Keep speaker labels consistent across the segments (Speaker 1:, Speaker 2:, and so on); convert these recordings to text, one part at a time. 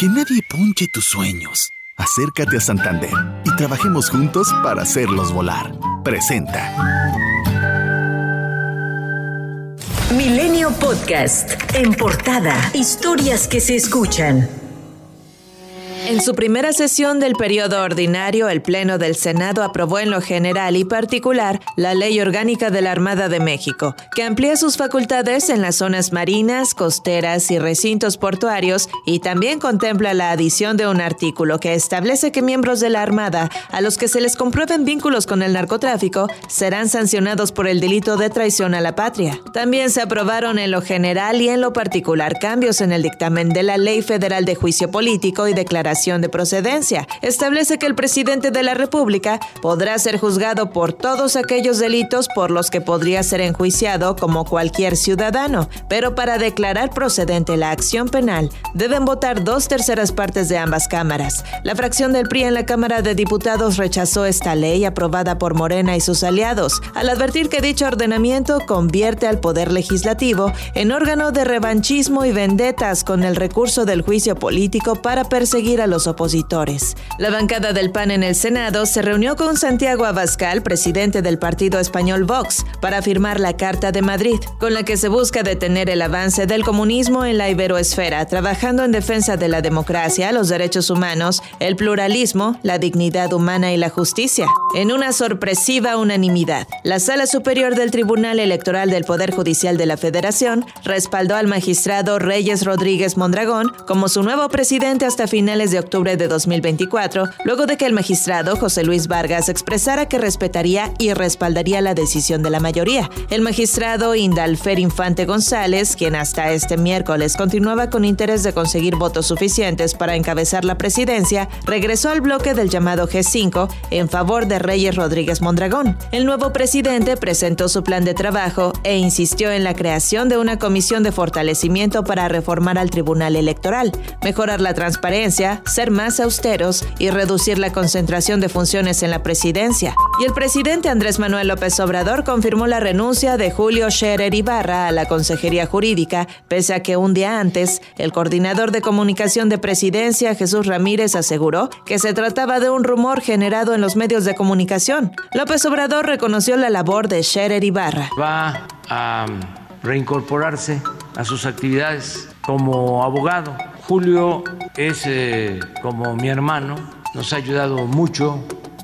Speaker 1: Que nadie ponche tus sueños. Acércate a Santander y trabajemos juntos para hacerlos volar. Presenta.
Speaker 2: Milenio Podcast. En portada. Historias que se escuchan.
Speaker 3: En su primera sesión del periodo ordinario, el Pleno del Senado aprobó en lo general y particular la Ley Orgánica de la Armada de México, que amplía sus facultades en las zonas marinas, costeras y recintos portuarios y también contempla la adición de un artículo que establece que miembros de la Armada a los que se les comprueben vínculos con el narcotráfico serán sancionados por el delito de traición a la patria. También se aprobaron en lo general y en lo particular cambios en el dictamen de la Ley Federal de Juicio Político y Declaración de procedencia. Establece que el presidente de la República podrá ser juzgado por todos aquellos delitos por los que podría ser enjuiciado como cualquier ciudadano, pero para declarar procedente la acción penal deben votar dos terceras partes de ambas cámaras. La fracción del PRI en la Cámara de Diputados rechazó esta ley aprobada por Morena y sus aliados, al advertir que dicho ordenamiento convierte al Poder Legislativo en órgano de revanchismo y vendetas con el recurso del juicio político para perseguir a los opositores. La bancada del PAN en el Senado se reunió con Santiago Abascal, presidente del partido español Vox, para firmar la Carta de Madrid, con la que se busca detener el avance del comunismo en la iberoesfera, trabajando en defensa de la democracia, los derechos humanos, el pluralismo, la dignidad humana y la justicia. En una sorpresiva unanimidad, la Sala Superior del Tribunal Electoral del Poder Judicial de la Federación respaldó al magistrado Reyes Rodríguez Mondragón como su nuevo presidente hasta finales de octubre de 2024, luego de que el magistrado José Luis Vargas expresara que respetaría y respaldaría la decisión de la mayoría. El magistrado Indalfer Infante González, quien hasta este miércoles continuaba con interés de conseguir votos suficientes para encabezar la presidencia, regresó al bloque del llamado G5 en favor de Reyes Rodríguez Mondragón. El nuevo presidente presentó su plan de trabajo e insistió en la creación de una comisión de fortalecimiento para reformar al Tribunal Electoral, mejorar la transparencia, ser más austeros y reducir la concentración de funciones en la presidencia. Y el presidente Andrés Manuel López Obrador confirmó la renuncia de Julio Scherer Ibarra a la Consejería Jurídica, pese a que un día antes, el coordinador de comunicación de presidencia, Jesús Ramírez, aseguró que se trataba de un rumor generado en los medios de comunicación. López Obrador reconoció la labor de Scherer Ibarra.
Speaker 4: Va a reincorporarse a sus actividades como abogado Julio es eh, como mi hermano, nos ha ayudado mucho.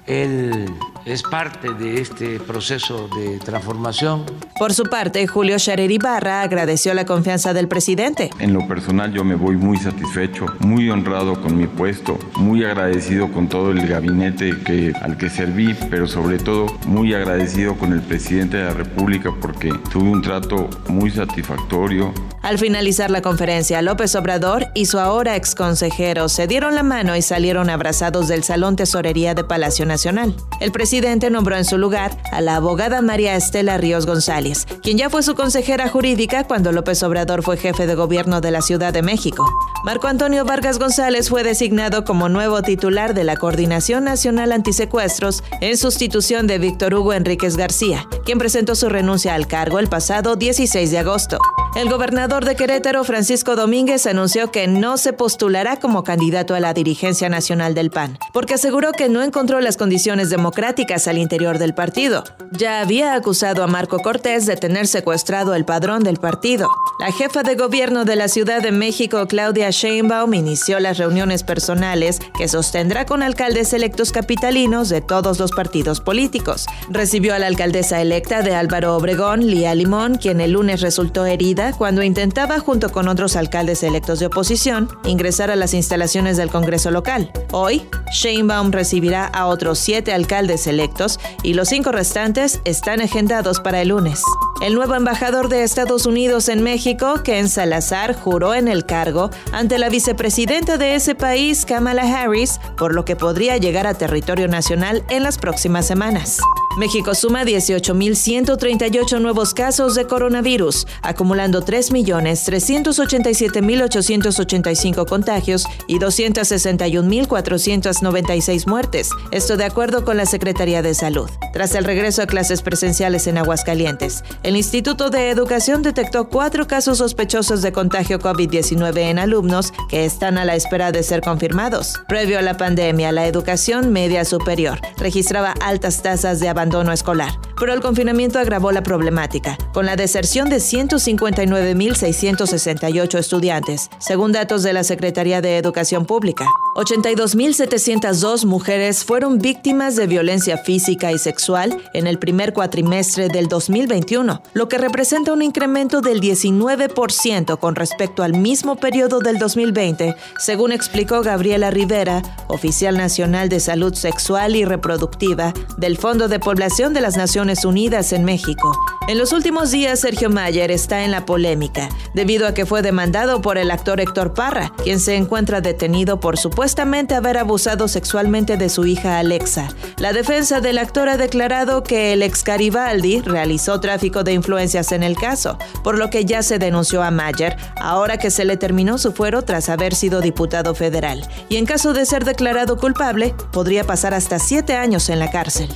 Speaker 4: Él es parte de este proceso de transformación.
Speaker 3: Por su parte, Julio Scherer Ibarra agradeció la confianza del presidente.
Speaker 5: En lo personal yo me voy muy satisfecho, muy honrado con mi puesto, muy agradecido con todo el gabinete que, al que serví, pero sobre todo muy agradecido con el presidente de la República porque tuve un trato muy satisfactorio.
Speaker 3: Al finalizar la conferencia, López Obrador y su ahora ex consejero se dieron la mano y salieron abrazados del Salón Tesorería de Palacio Nacional. El presidente presidente nombró en su lugar a la abogada María Estela Ríos González, quien ya fue su consejera jurídica cuando López Obrador fue jefe de gobierno de la Ciudad de México. Marco Antonio Vargas González fue designado como nuevo titular de la Coordinación Nacional Antisecuestros en sustitución de Víctor Hugo Enríquez García, quien presentó su renuncia al cargo el pasado 16 de agosto. El gobernador de Querétaro, Francisco Domínguez, anunció que no se postulará como candidato a la dirigencia nacional del PAN, porque aseguró que no encontró las condiciones democráticas al interior del partido. Ya había acusado a Marco Cortés de tener secuestrado el padrón del partido. La jefa de gobierno de la Ciudad de México, Claudia Sheinbaum, inició las reuniones personales que sostendrá con alcaldes electos capitalinos de todos los partidos políticos. Recibió a la alcaldesa electa de Álvaro Obregón, Lía Limón, quien el lunes resultó herida cuando intentaba, junto con otros alcaldes electos de oposición, ingresar a las instalaciones del Congreso local. Hoy, Sheinbaum recibirá a otros siete alcaldes electos y los cinco restantes están agendados para el lunes. El nuevo embajador de Estados Unidos en México, Ken Salazar, juró en el cargo ante la vicepresidenta de ese país, Kamala Harris, por lo que podría llegar a territorio nacional en las próximas semanas. México suma 18.138 nuevos casos de coronavirus, acumulando 3.387.885 contagios y 261.496 muertes. Esto de acuerdo con la Secretaría de Salud. Tras el regreso a clases presenciales en Aguascalientes, el Instituto de Educación detectó cuatro casos sospechosos de contagio COVID-19 en alumnos que están a la espera de ser confirmados. Previo a la pandemia, la educación media superior registraba altas tasas de abandono escolar, pero el confinamiento agravó la problemática, con la deserción de 159.668 estudiantes, según datos de la Secretaría de Educación Pública. 82.702 mujeres fueron víctimas de violencia física y sexual en el primer cuatrimestre del 2021, lo que representa un incremento del 19% con respecto al mismo periodo del 2020, según explicó Gabriela Rivera, oficial nacional de salud sexual y reproductiva del Fondo de Población de las Naciones Unidas en México. En los últimos días, Sergio Mayer está en la polémica, debido a que fue demandado por el actor Héctor Parra, quien se encuentra detenido por supuestamente haber abusado sexualmente de su hija Alexa. La defensa del actor ha declarado que el ex Garibaldi realizó tráfico de influencias en el caso, por lo que ya se denunció a Mayer, ahora que se le terminó su fuero tras haber sido diputado federal. Y en caso de ser declarado culpable, podría pasar hasta siete años en la cárcel.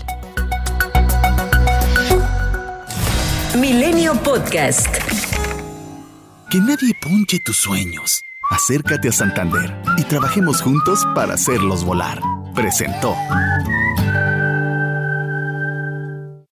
Speaker 2: Milenio Podcast.
Speaker 1: Que nadie ponche tus sueños. Acércate a Santander y trabajemos juntos para hacerlos volar. Presentó.